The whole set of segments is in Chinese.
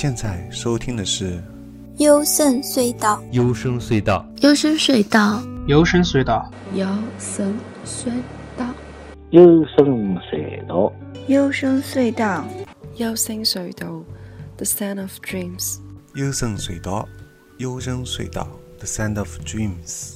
现在收听的是幽深隧道，幽深隧道，幽深隧道，幽深隧道，幽深隧道，幽深隧道，幽深隧道，幽深隧道，The Sound of Dreams。幽深隧道，幽深隧道，The Sound of Dreams。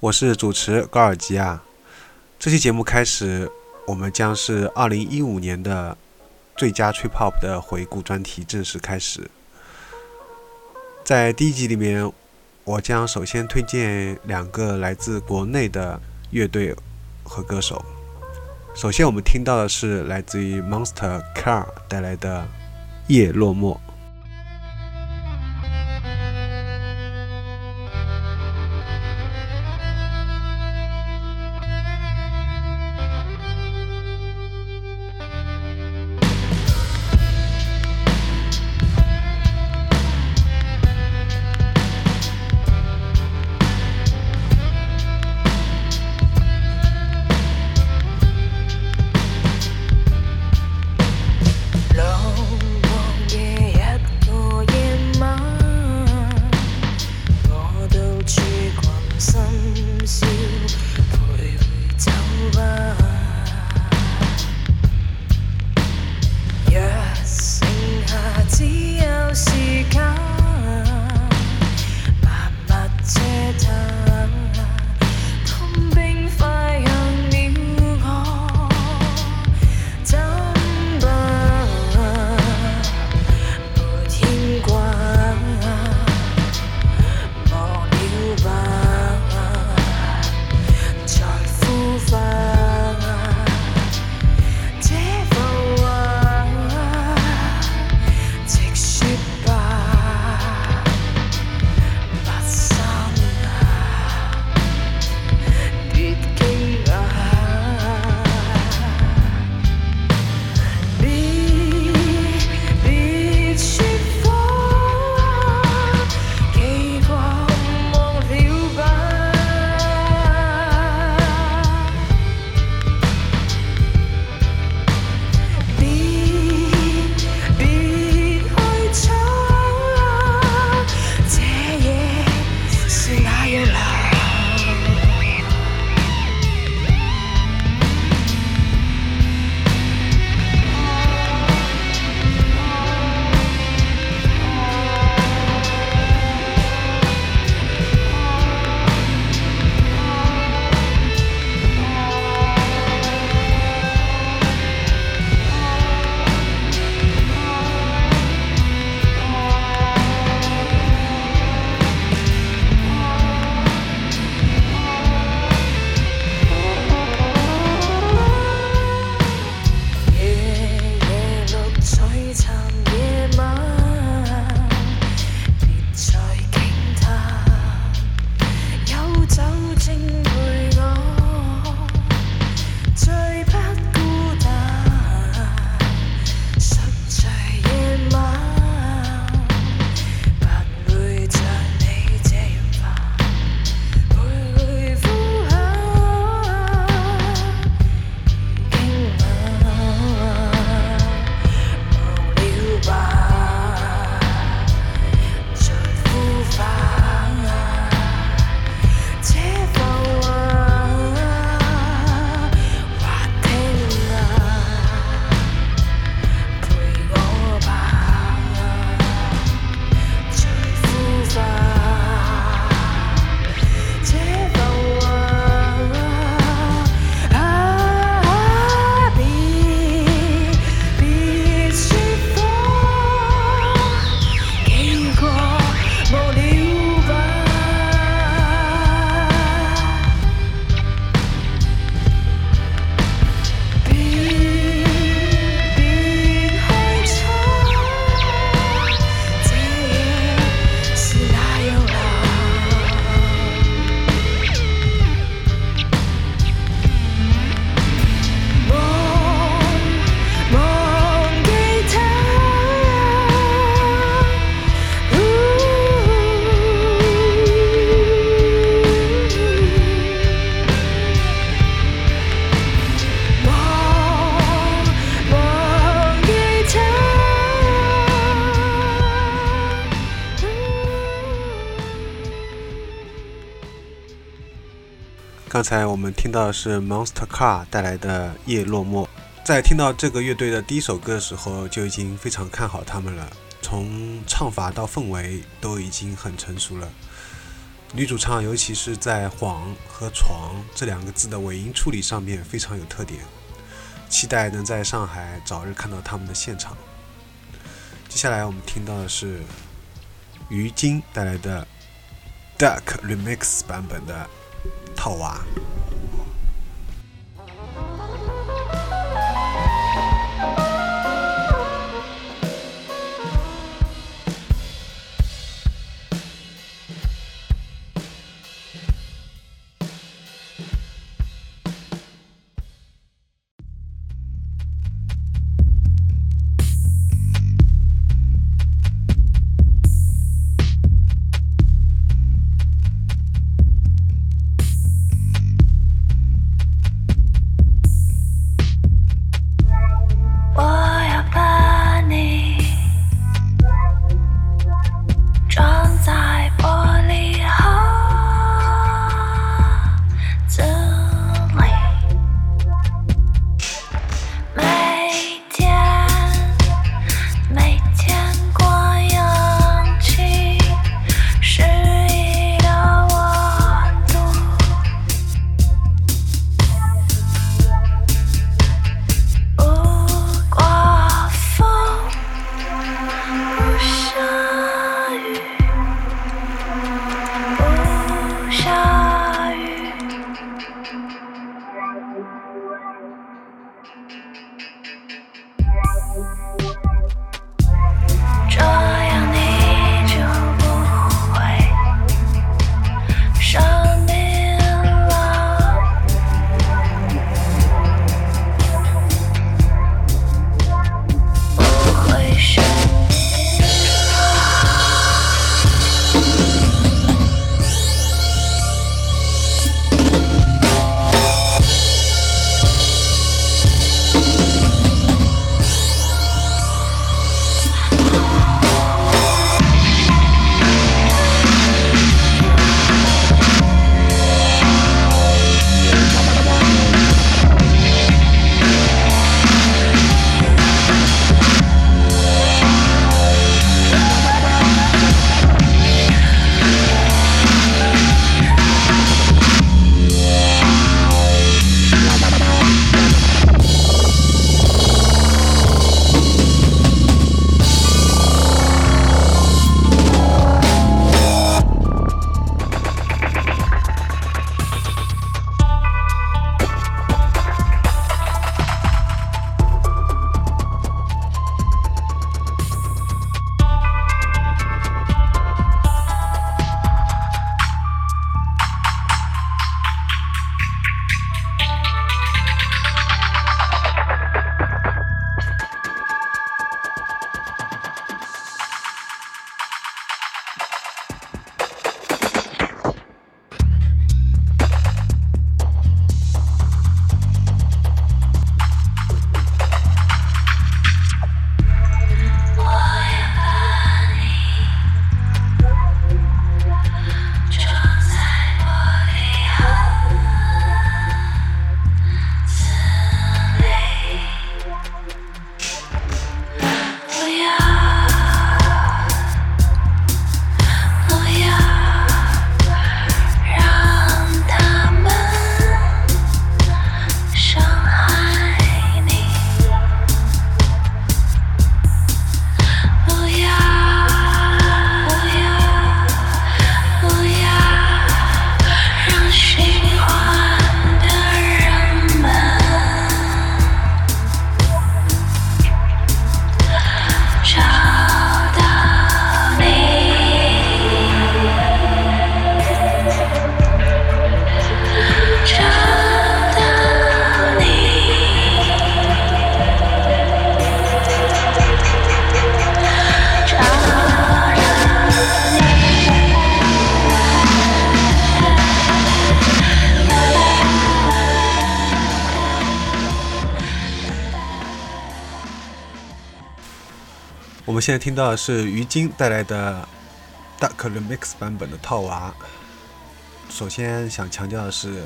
我是主持高尔基啊。这期节目开始，我们将是二零一五年的最佳 Trip Hop 的回顾专题正式开始。在第一集里面，我将首先推荐两个来自国内的乐队和歌手。首先，我们听到的是来自于 Monster Car 带来的《夜落寞》。刚才我们听到的是 Monster Car 带来的《叶落寞》。在听到这个乐队的第一首歌的时候，就已经非常看好他们了。从唱法到氛围都已经很成熟了。女主唱尤其是在“谎”和“床”这两个字的尾音处理上面非常有特点。期待能在上海早日看到他们的现场。接下来我们听到的是于晶带来的 Duck Remix 版本的《套娃》。现在听到的是于晶带来的 Duck Remix 版本的套娃。首先想强调的是，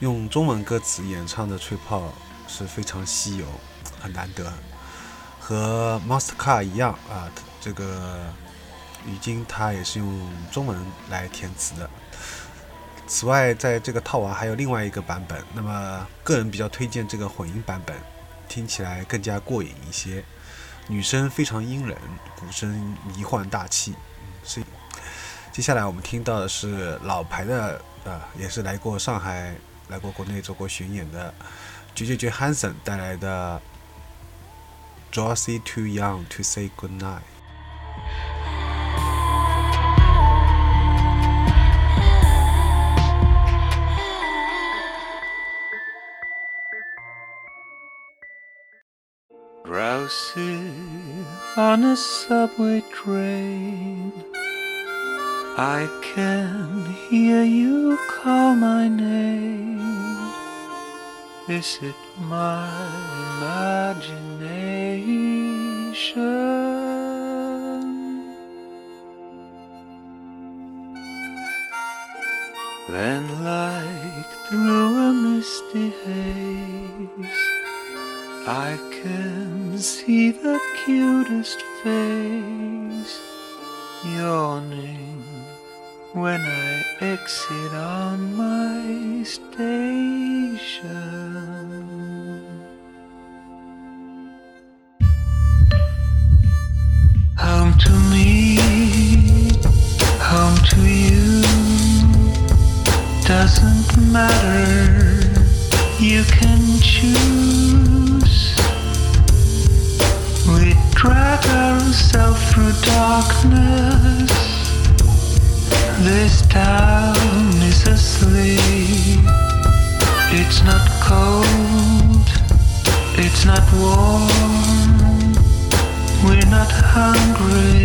用中文歌词演唱的吹泡是非常稀有，很难得。和 Monster Car 一样啊，这个于晶他也是用中文来填词的。此外，在这个套娃还有另外一个版本，那么个人比较推荐这个混音版本，听起来更加过瘾一些。女声非常阴冷，鼓声迷幻大气。所以。接下来我们听到的是老牌的，呃，也是来过上海、来过国内做过巡演的 j j j Hanson 带来的《Josie Too Young to Say Goodnight》。Drowsy on a subway train, I can hear you call my name. Is it my imagination? Then, like through a misty haze, I can see the cutest face yawning when I exit on my station. Home to me, home to you, doesn't matter, it's not warm. We're not hungry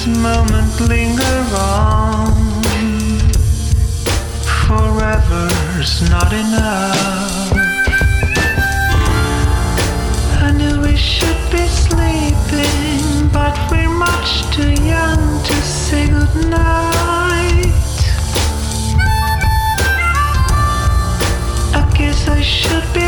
this moment linger on. Forever's not enough. I knew we should be sleeping, but we're much too young to say goodnight. I guess I should be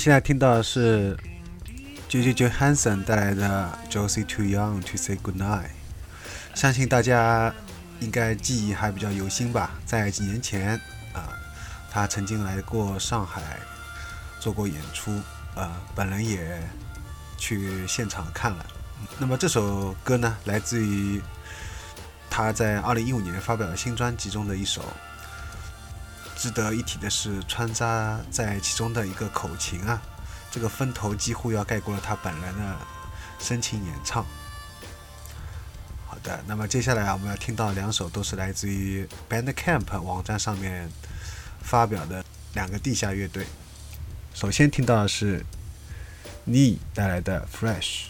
现在听到的是 J J J Hansen 带来的 Josie Too Young to Say Goodnight。相信大家应该记忆还比较犹新吧？在几年前啊、他曾经来过上海做过演出，呃，本人也去现场看了。那么这首歌呢，来自于他在2015年发表的新专辑中的一首。值得一提的是，穿插在其中的一个口琴啊，这个分头几乎要盖过了他本人的深情演唱。好的，那么接下来啊，我们要听到两首都是来自于 Bandcamp 网站上面发表的两个地下乐队。首先听到的是 Nee 带来的 Fresh。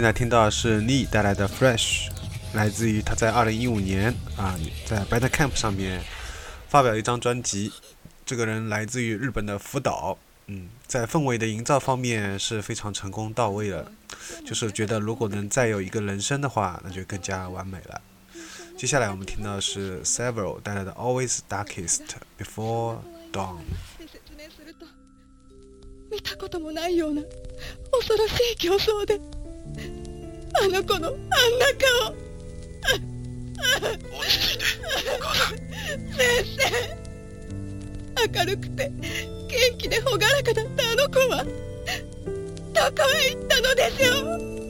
现在听到的是 Lee 带来的 Fresh，来自于他在2015年啊在 Bad Camp 上面发表一张专辑。这个人来自于日本的福岛，嗯，在氛围的营造方面是非常成功到位的，就是觉得如果能再有一个人声的话，那就更加完美了。接下来我们听到的是 Several 带来的 Always Darkest Before Dawn。見たこともないような恐ろしい競争で あの子のあんな顔。落ち着いてお母さん。先生。明るくて元気で朗らかだったあの子はどこへ行ったのでしょう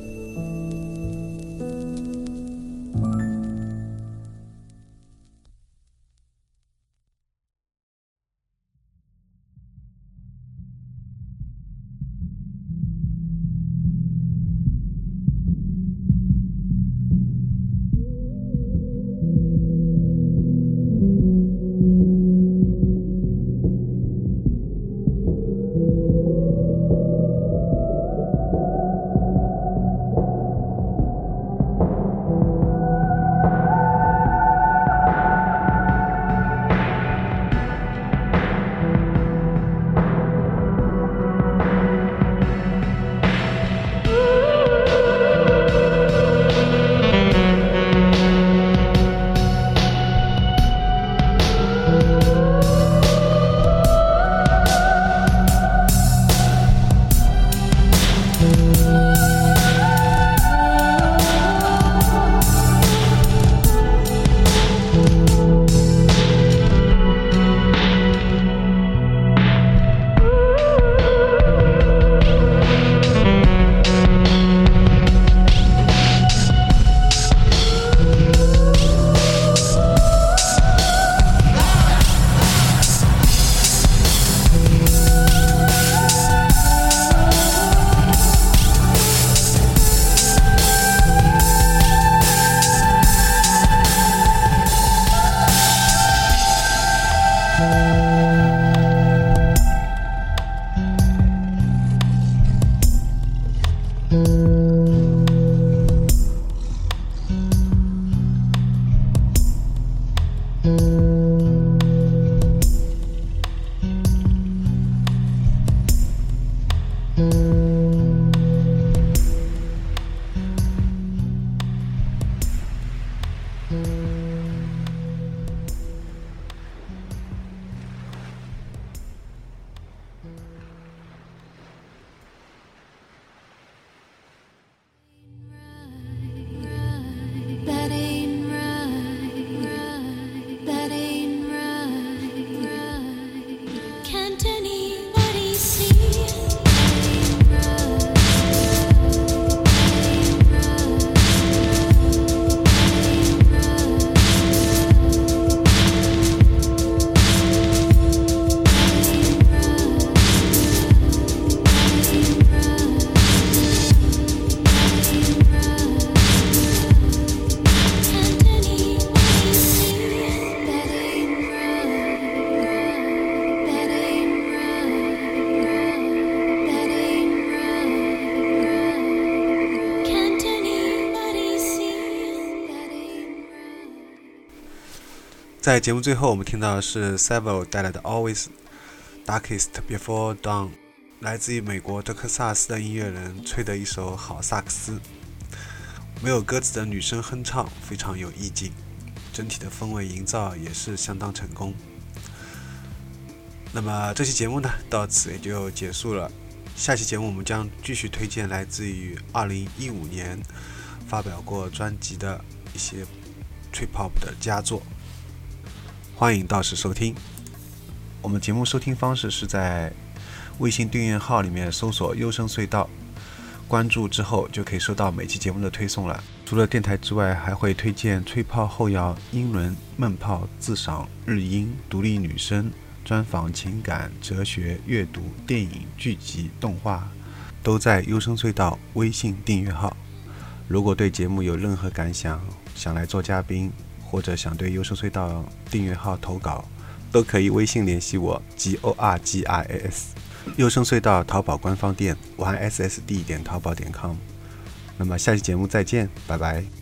Mm-hmm. 在节目最后，我们听到的是 Several 带来的 Always Darkest Before Dawn，来自于美国德克萨斯的音乐人吹的一首好萨克斯，没有歌词的女声哼唱非常有意境，整体的氛围营造也是相当成功。那么这期节目呢，到此也就结束了。下期节目我们将继续推荐来自于2015年发表过专辑的一些 Trip Hop 的佳作。欢迎到时收听。我们节目收听方式是在微信订阅号里面搜索“优声隧道”，关注之后就可以收到每期节目的推送了。除了电台之外，还会推荐吹泡后摇、英伦闷泡、自赏、日音、独立女声、专访、情感、哲学、阅读、电影、剧集、动画，都在优声隧道微信订阅号。如果对节目有任何感想，想来做嘉宾。或者想对优声隧道订阅号投稿，都可以微信联系我 g o r g i s。优声隧道淘宝官方店武汉 s s d 点淘宝点 com。那么下期节目再见，拜拜。